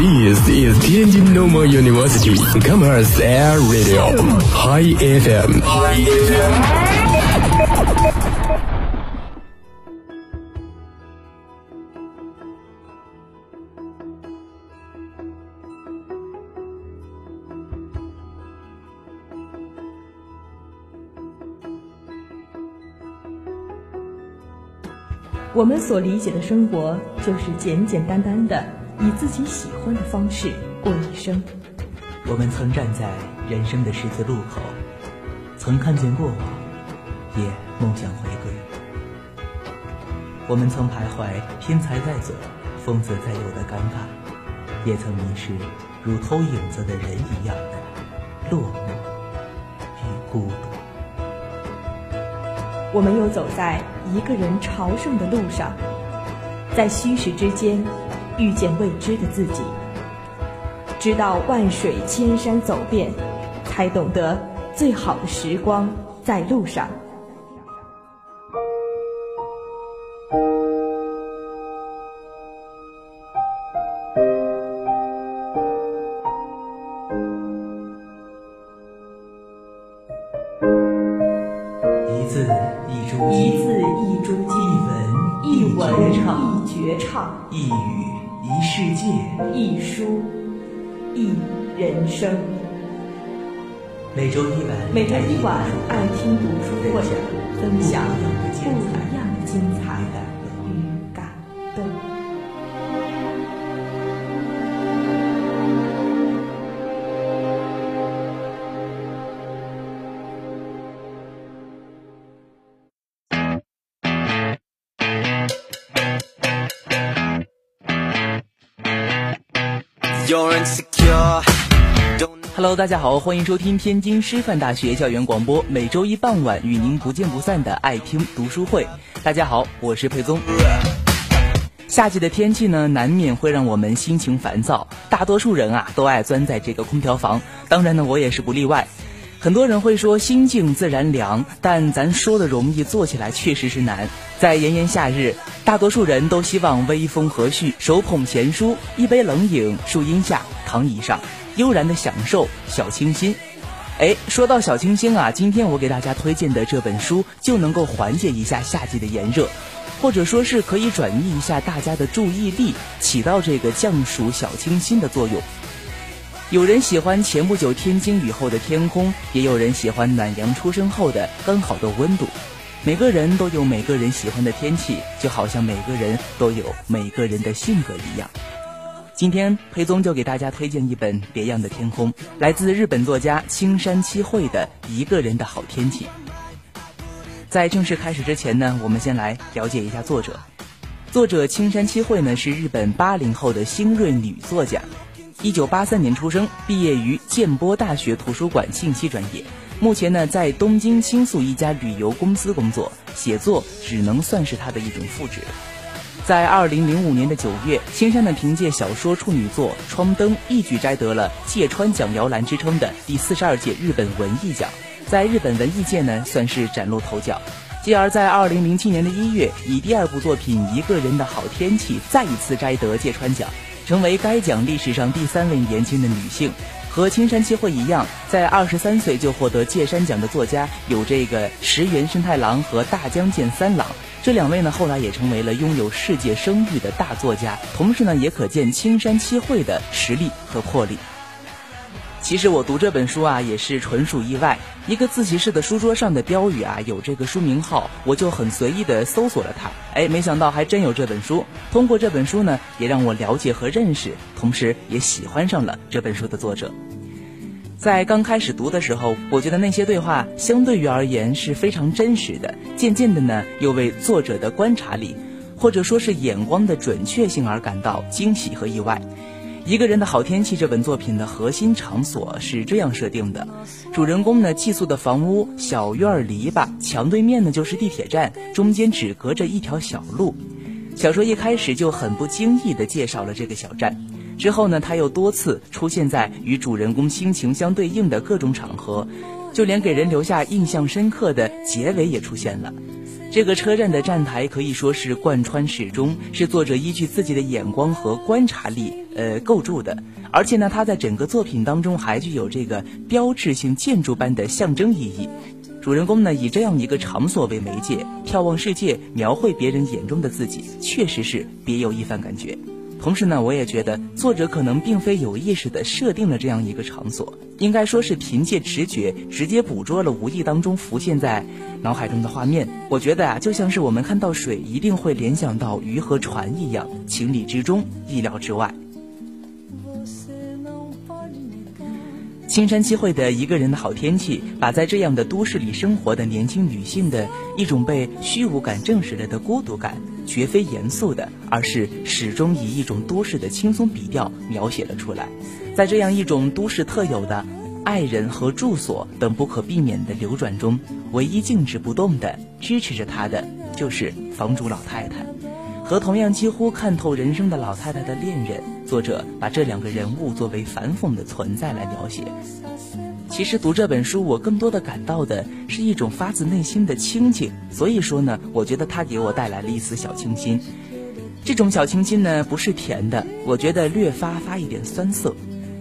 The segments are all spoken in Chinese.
This is Tianjin Normal University Commerce Air Radio High FM。我们所理解的生活，就是简简单单的以自己喜欢的方式过一生。我们曾站在人生的十字路口，曾看见过往，也梦想回归。我们曾徘徊天才在左，疯子在右的尴尬，也曾迷失如偷影子的人一样的落寞与孤独。我们又走在一个人朝圣的路上，在虚实之间遇见未知的自己，直到万水千山走遍，才懂得最好的时光在路上。生。每周一晚，每周一晚，爱听读书会，分享不一样的精彩大家好，欢迎收听天津师范大学校园广播，每周一傍晚与您不见不散的爱听读书会。大家好，我是佩宗。夏季的天气呢，难免会让我们心情烦躁，大多数人啊都爱钻在这个空调房，当然呢，我也是不例外。很多人会说心静自然凉，但咱说的容易，做起来确实是难。在炎炎夏日，大多数人都希望微风和煦，手捧闲书，一杯冷饮，树荫下，躺椅上，悠然的享受小清新。哎，说到小清新啊，今天我给大家推荐的这本书就能够缓解一下夏季的炎热，或者说是可以转移一下大家的注意力，起到这个降暑小清新的作用。有人喜欢前不久天津雨后的天空，也有人喜欢暖阳初升后的刚好的温度。每个人都有每个人喜欢的天气，就好像每个人都有每个人的性格一样。今天裴宗就给大家推荐一本《别样的天空》，来自日本作家青山七惠的《一个人的好天气》。在正式开始之前呢，我们先来了解一下作者。作者青山七惠呢是日本八零后的新锐女作家，一九八三年出生，毕业于建波大学图书馆信息专业。目前呢在东京青宿一家旅游公司工作，写作只能算是他的一种副职。在二零零五年的九月，青山呢凭借小说处女作《窗灯》一举摘得了芥川奖摇篮之称的第四十二届日本文艺奖，在日本文艺界呢算是崭露头角。继而在二零零七年的一月，以第二部作品《一个人的好天气》再一次摘得芥川奖，成为该奖历史上第三位年轻的女性。和青山七惠一样，在二十三岁就获得芥山奖的作家有这个石原慎太郎和大江健三郎。这两位呢，后来也成为了拥有世界声誉的大作家，同时呢，也可见青山七惠的实力和魄力。其实我读这本书啊，也是纯属意外。一个自习室的书桌上的标语啊，有这个书名号，我就很随意的搜索了它。哎，没想到还真有这本书。通过这本书呢，也让我了解和认识，同时也喜欢上了这本书的作者。在刚开始读的时候，我觉得那些对话相对于而言是非常真实的。渐渐的呢，又为作者的观察力，或者说是眼光的准确性而感到惊喜和意外。一个人的好天气这本作品的核心场所是这样设定的：主人公呢寄宿的房屋小院篱笆墙对面呢就是地铁站，中间只隔着一条小路。小说一开始就很不经意地介绍了这个小站，之后呢，他又多次出现在与主人公心情相对应的各种场合，就连给人留下印象深刻的结尾也出现了。这个车站的站台可以说是贯穿始终，是作者依据自己的眼光和观察力呃构筑的。而且呢，它在整个作品当中还具有这个标志性建筑般的象征意义。主人公呢，以这样一个场所为媒介，眺望世界，描绘别人眼中的自己，确实是别有一番感觉。同时呢，我也觉得作者可能并非有意识的设定了这样一个场所，应该说是凭借直觉直接捕捉了无意当中浮现在脑海中的画面。我觉得啊，就像是我们看到水一定会联想到鱼和船一样，情理之中，意料之外。青山七会的一个人的好天气，把在这样的都市里生活的年轻女性的一种被虚无感证实了的孤独感，绝非严肃的，而是始终以一种都市的轻松笔调描写了出来。在这样一种都市特有的爱人和住所等不可避免的流转中，唯一静止不动的支持着他的，就是房主老太太。和同样几乎看透人生的老太太的恋人，作者把这两个人物作为反讽的存在来描写。其实读这本书，我更多的感到的是一种发自内心的清静。所以说呢，我觉得它给我带来了一丝小清新。这种小清新呢，不是甜的，我觉得略发发一点酸涩。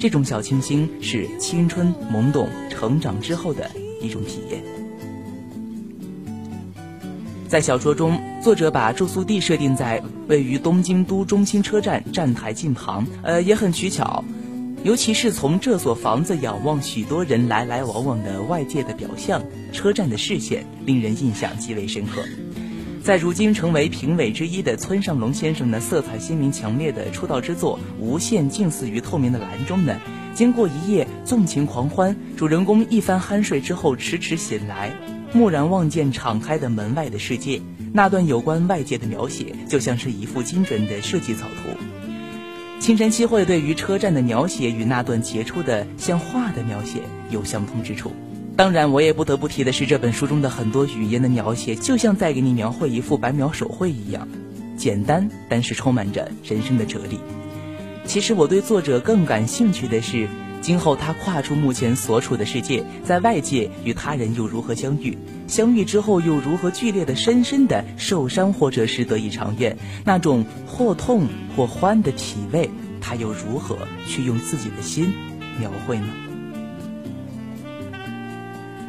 这种小清新是青春懵懂成长之后的一种体验。在小说中，作者把住宿地设定在位于东京都中心车站站台近旁，呃，也很取巧。尤其是从这所房子仰望许多人来来往往的外界的表象，车站的视线令人印象极为深刻。在如今成为评委之一的村上隆先生的色彩鲜明强烈的出道之作《无限近似于透明的蓝》中呢，经过一夜纵情狂欢，主人公一番酣睡之后迟迟醒来。蓦然望见敞开的门外的世界，那段有关外界的描写就像是一幅精准的设计草图。青山七惠对于车站的描写与那段杰出的像画的描写有相通之处。当然，我也不得不提的是这本书中的很多语言的描写，就像在给你描绘一幅白描手绘一样，简单但是充满着人生的哲理。其实我对作者更感兴趣的是。今后他跨出目前所处的世界，在外界与他人又如何相遇？相遇之后又如何剧烈的、深深的受伤，或者是得以长愿？那种或痛或欢的体味，他又如何去用自己的心描绘呢？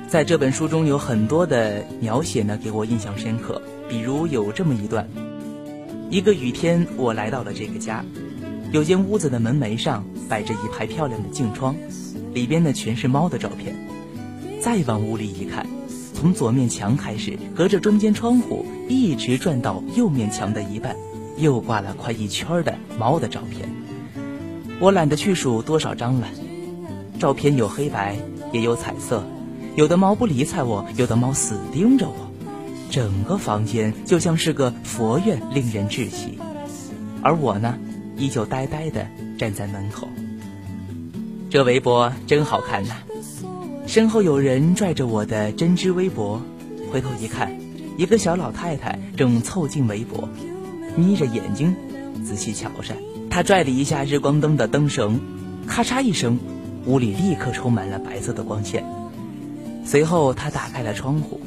在这本书中有很多的描写呢，给我印象深刻。比如有这么一段：一个雨天，我来到了这个家。有间屋子的门楣上摆着一排漂亮的镜窗，里边呢全是猫的照片。再往屋里一看，从左面墙开始，隔着中间窗户一直转到右面墙的一半，又挂了快一圈的猫的照片。我懒得去数多少张了，照片有黑白，也有彩色，有的猫不理睬我，有的猫死盯着我，整个房间就像是个佛院，令人窒息。而我呢？依旧呆呆地站在门口。这围脖真好看呐！身后有人拽着我的针织围脖，回头一看，一个小老太太正凑近围脖，眯着眼睛仔细瞧着。她拽了一下日光灯的灯绳，咔嚓一声，屋里立刻充满了白色的光线。随后，她打开了窗户，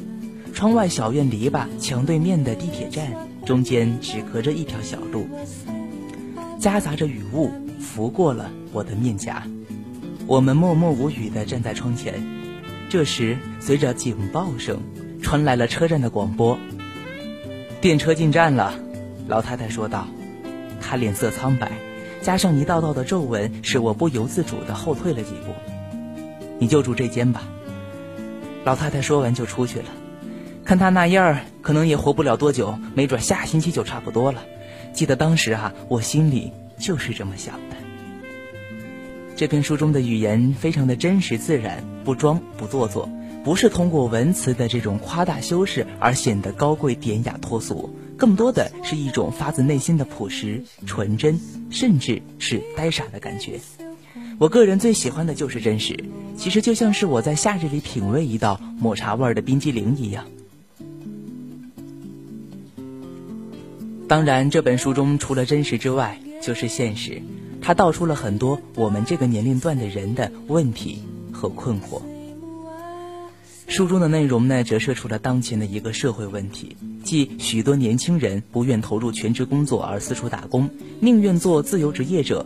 窗外小院篱笆墙对面的地铁站中间只隔着一条小路。夹杂着雨雾拂过了我的面颊，我们默默无语地站在窗前。这时，随着警报声，传来了车站的广播：“电车进站了。”老太太说道。她脸色苍白，加上一道道的皱纹，使我不由自主地后退了几步。“你就住这间吧。”老太太说完就出去了。看她那样儿，可能也活不了多久，没准下星期就差不多了。记得当时啊，我心里就是这么想的。这篇书中的语言非常的真实自然，不装不做作，不是通过文词的这种夸大修饰而显得高贵典雅脱俗，更多的是一种发自内心的朴实、纯真，甚至是呆傻的感觉。我个人最喜欢的就是真实，其实就像是我在夏日里品味一道抹茶味的冰激凌一样。当然，这本书中除了真实之外，就是现实。它道出了很多我们这个年龄段的人的问题和困惑。书中的内容呢，折射出了当前的一个社会问题，即许多年轻人不愿投入全职工作而四处打工，宁愿做自由职业者。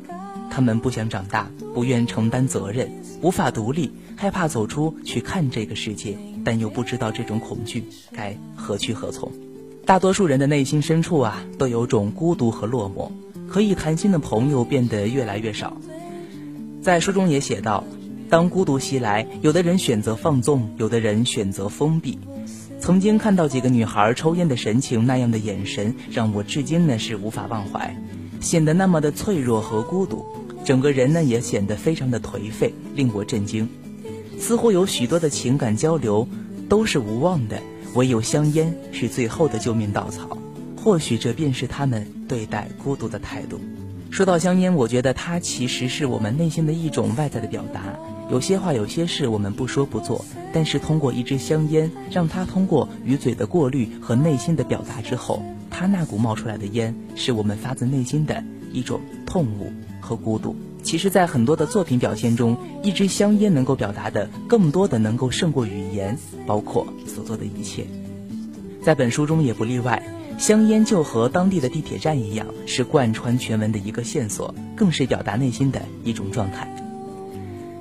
他们不想长大，不愿承担责任，无法独立，害怕走出去看这个世界，但又不知道这种恐惧该何去何从。大多数人的内心深处啊，都有种孤独和落寞，可以谈心的朋友变得越来越少。在书中也写到，当孤独袭来，有的人选择放纵，有的人选择封闭。曾经看到几个女孩抽烟的神情，那样的眼神让我至今呢是无法忘怀，显得那么的脆弱和孤独，整个人呢也显得非常的颓废，令我震惊。似乎有许多的情感交流都是无望的，唯有香烟是最后的救命稻草。或许这便是他们对待孤独的态度。说到香烟，我觉得它其实是我们内心的一种外在的表达。有些话、有些事，我们不说不做，但是通过一支香烟，让它通过鱼嘴的过滤和内心的表达之后，它那股冒出来的烟，是我们发自内心的一种痛恶和孤独。其实，在很多的作品表现中，一支香烟能够表达的更多的，能够胜过语言，包括所做的一切。在本书中也不例外。香烟就和当地的地铁站一样，是贯穿全文的一个线索，更是表达内心的一种状态。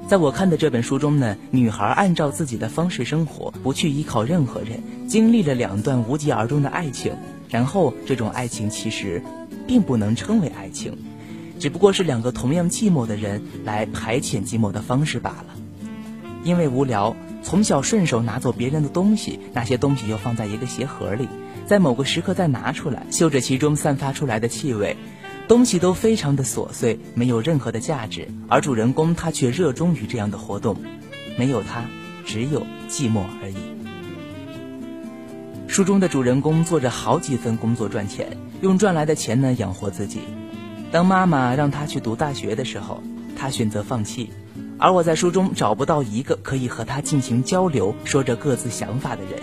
在我看的这本书中呢，女孩按照自己的方式生活，不去依靠任何人，经历了两段无疾而终的爱情，然后这种爱情其实并不能称为爱情，只不过是两个同样寂寞的人来排遣寂寞的方式罢了。因为无聊，从小顺手拿走别人的东西，那些东西又放在一个鞋盒里。在某个时刻再拿出来，嗅着其中散发出来的气味，东西都非常的琐碎，没有任何的价值。而主人公他却热衷于这样的活动，没有他，只有寂寞而已。书中的主人公做着好几份工作赚钱，用赚来的钱呢养活自己。当妈妈让他去读大学的时候，他选择放弃。而我在书中找不到一个可以和他进行交流、说着各自想法的人。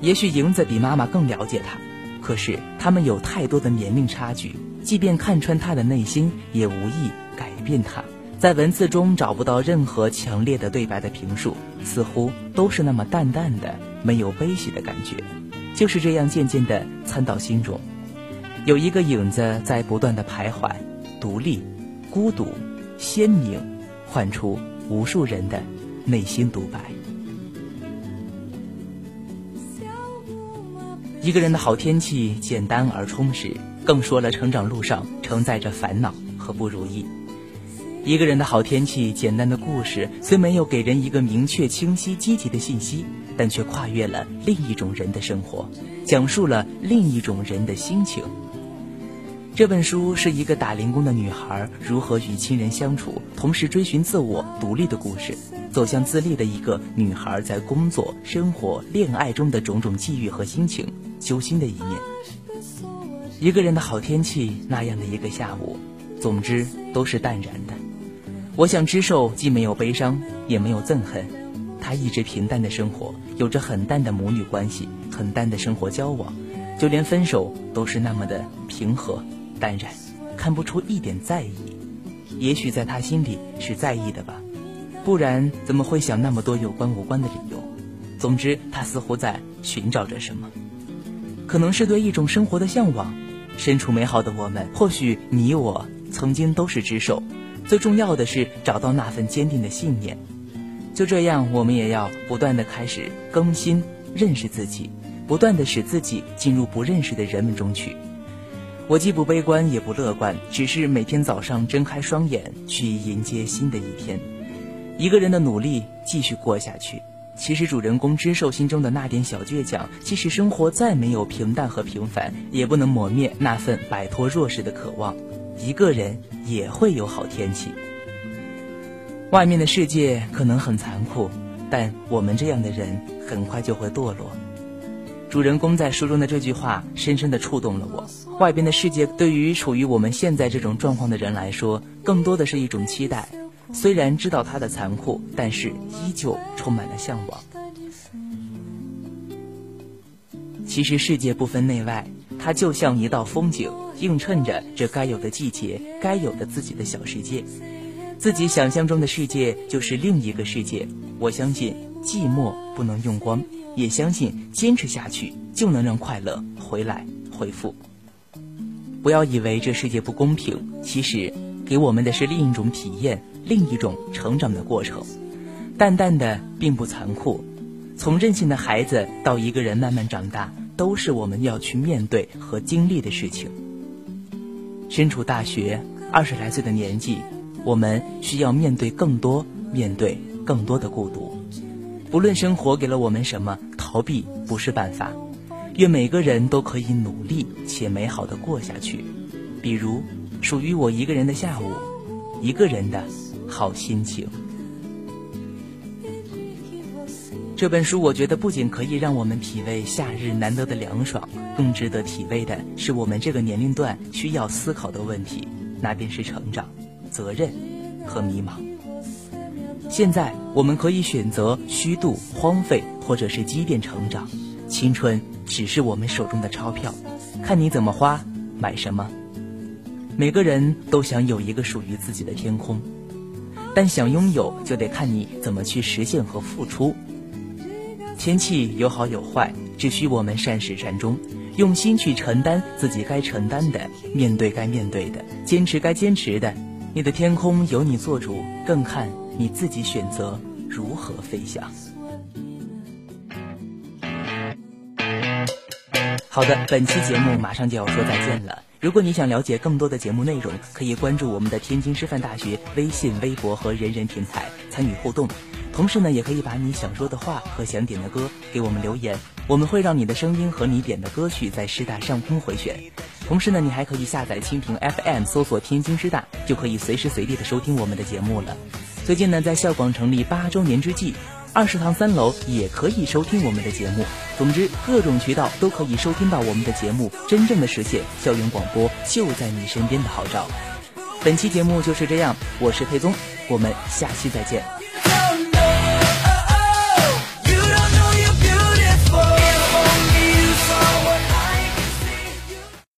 也许影子比妈妈更了解他，可是他们有太多的年龄差距，即便看穿他的内心，也无意改变他。在文字中找不到任何强烈的对白的评述，似乎都是那么淡淡的，没有悲喜的感觉。就是这样渐渐地参到心中，有一个影子在不断的徘徊，独立、孤独、鲜明，唤出无数人的内心独白。一个人的好天气简单而充实，更说了成长路上承载着烦恼和不如意。一个人的好天气简单的故事，虽没有给人一个明确、清晰、积极的信息，但却跨越了另一种人的生活，讲述了另一种人的心情。这本书是一个打零工的女孩如何与亲人相处，同时追寻自我独立的故事，走向自立的一个女孩在工作、生活、恋爱中的种种际遇和心情，揪心的一面。一个人的好天气，那样的一个下午，总之都是淡然的。我想知寿既没有悲伤，也没有憎恨，他一直平淡的生活，有着很淡的母女关系，很淡的生活交往，就连分手都是那么的平和。淡然，看不出一点在意。也许在他心里是在意的吧，不然怎么会想那么多有关无关的理由？总之，他似乎在寻找着什么，可能是对一种生活的向往。身处美好的我们，或许你我曾经都是只手。最重要的是找到那份坚定的信念。就这样，我们也要不断的开始更新、认识自己，不断的使自己进入不认识的人们中去。我既不悲观也不乐观，只是每天早上睁开双眼去迎接新的一天。一个人的努力继续过下去。其实主人公知寿心中的那点小倔强，即使生活再没有平淡和平凡，也不能磨灭那份摆脱弱势的渴望。一个人也会有好天气。外面的世界可能很残酷，但我们这样的人很快就会堕落。主人公在书中的这句话深深地触动了我。外边的世界对于处于我们现在这种状况的人来说，更多的是一种期待。虽然知道它的残酷，但是依旧充满了向往。其实世界不分内外，它就像一道风景，映衬着这该有的季节，该有的自己的小世界。自己想象中的世界就是另一个世界。我相信。寂寞不能用光，也相信坚持下去就能让快乐回来回复。不要以为这世界不公平，其实给我们的是另一种体验，另一种成长的过程。淡淡的并不残酷，从任性的孩子到一个人慢慢长大，都是我们要去面对和经历的事情。身处大学，二十来岁的年纪，我们需要面对更多，面对更多的孤独。不论生活给了我们什么，逃避不是办法。愿每个人都可以努力且美好的过下去，比如属于我一个人的下午，一个人的好心情。这本书我觉得不仅可以让我们体味夏日难得的凉爽，更值得体味的是我们这个年龄段需要思考的问题，那便是成长、责任和迷茫。现在我们可以选择虚度、荒废，或者是积淀成长。青春只是我们手中的钞票，看你怎么花，买什么。每个人都想有一个属于自己的天空，但想拥有就得看你怎么去实现和付出。天气有好有坏，只需我们善始善终，用心去承担自己该承担的，面对该面对的，坚持该坚持的。你的天空由你做主，更看你自己选择如何飞翔。好的，本期节目马上就要说再见了。如果你想了解更多的节目内容，可以关注我们的天津师范大学微信、微博和人人平台参与互动。同时呢，也可以把你想说的话和想点的歌给我们留言，我们会让你的声音和你点的歌曲在师大上空回旋。同时呢，你还可以下载蜻蜓 FM，搜索天津师大，就可以随时随地的收听我们的节目了。最近呢，在校广成立八周年之际。二食堂三楼也可以收听我们的节目。总之，各种渠道都可以收听到我们的节目，真正的实现校园广播就在你身边的号召。本期节目就是这样，我是佩宗，我们下期再见。